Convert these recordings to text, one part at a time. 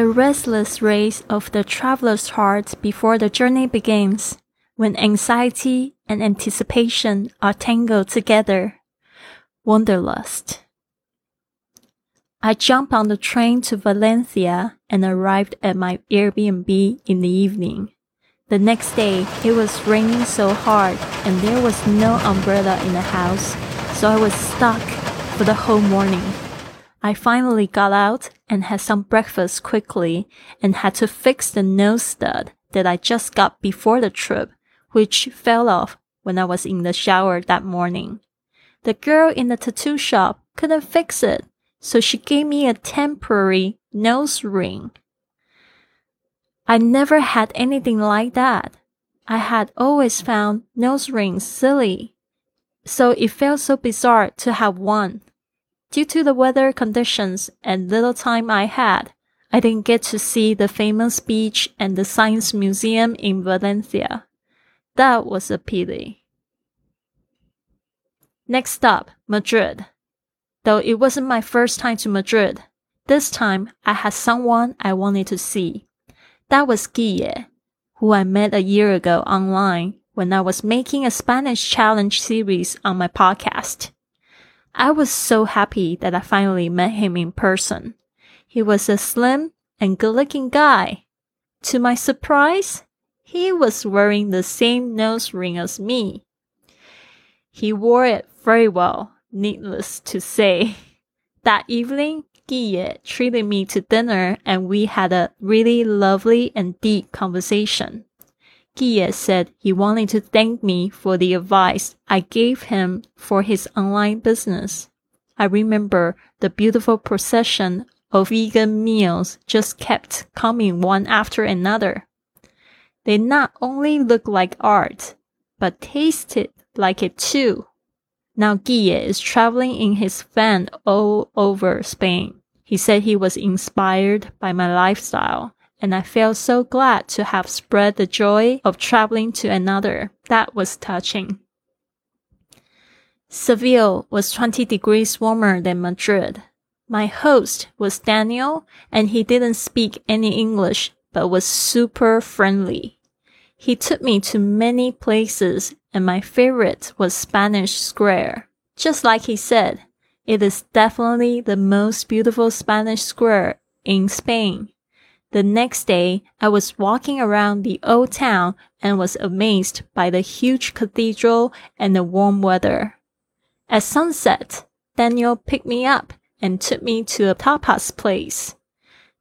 The restless race of the traveler's heart before the journey begins, when anxiety and anticipation are tangled together. Wanderlust. I jumped on the train to Valencia and arrived at my Airbnb in the evening. The next day, it was raining so hard and there was no umbrella in the house, so I was stuck for the whole morning. I finally got out and had some breakfast quickly and had to fix the nose stud that I just got before the trip, which fell off when I was in the shower that morning. The girl in the tattoo shop couldn't fix it, so she gave me a temporary nose ring. I never had anything like that. I had always found nose rings silly, so it felt so bizarre to have one. Due to the weather conditions and little time I had, I didn't get to see the famous beach and the science museum in Valencia. That was a pity. Next stop, Madrid. Though it wasn't my first time to Madrid, this time I had someone I wanted to see. That was Guille, who I met a year ago online when I was making a Spanish challenge series on my podcast. I was so happy that I finally met him in person. He was a slim and good looking guy. To my surprise, he was wearing the same nose ring as me. He wore it very well, needless to say. That evening, Guille treated me to dinner and we had a really lovely and deep conversation. Guille said he wanted to thank me for the advice I gave him for his online business. I remember the beautiful procession of vegan meals just kept coming one after another. They not only looked like art, but tasted like it too. Now Guille is traveling in his van all over Spain. He said he was inspired by my lifestyle and I felt so glad to have spread the joy of traveling to another. That was touching. Seville was 20 degrees warmer than Madrid. My host was Daniel, and he didn't speak any English, but was super friendly. He took me to many places, and my favorite was Spanish Square. Just like he said, it is definitely the most beautiful Spanish square in Spain. The next day, I was walking around the old town and was amazed by the huge cathedral and the warm weather. At sunset, Daniel picked me up and took me to a tapas place.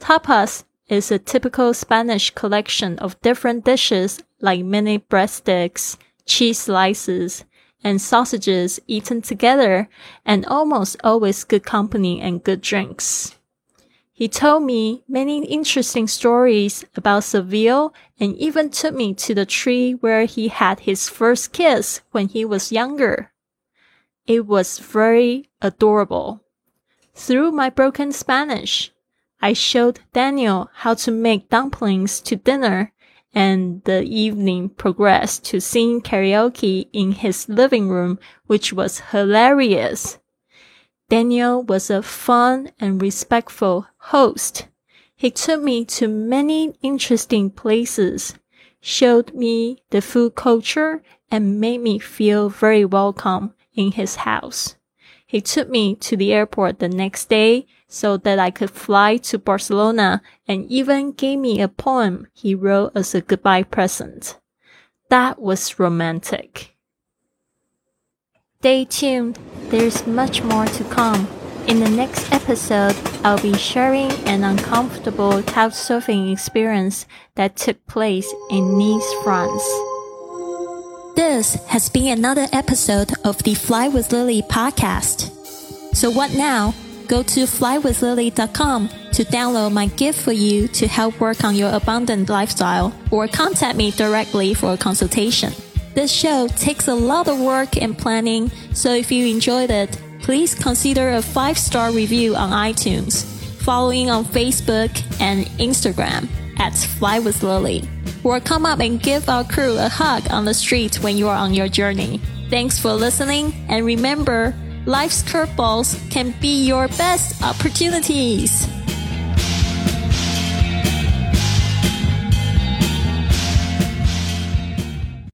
Tapas is a typical Spanish collection of different dishes like mini breadsticks, cheese slices, and sausages eaten together and almost always good company and good drinks. He told me many interesting stories about Seville and even took me to the tree where he had his first kiss when he was younger. It was very adorable. Through my broken Spanish, I showed Daniel how to make dumplings to dinner and the evening progressed to sing karaoke in his living room, which was hilarious. Daniel was a fun and respectful host. He took me to many interesting places, showed me the food culture, and made me feel very welcome in his house. He took me to the airport the next day so that I could fly to Barcelona and even gave me a poem he wrote as a goodbye present. That was romantic. Stay tuned. There's much more to come. In the next episode, I'll be sharing an uncomfortable couch surfing experience that took place in Nice, France. This has been another episode of the Fly with Lily podcast. So what now? Go to flywithlily.com to download my gift for you to help work on your abundant lifestyle or contact me directly for a consultation. This show takes a lot of work and planning, so if you enjoyed it, please consider a five star review on iTunes, following on Facebook and Instagram at Fly with Lily or come up and give our crew a hug on the street when you are on your journey. Thanks for listening, and remember, life's curveballs can be your best opportunities.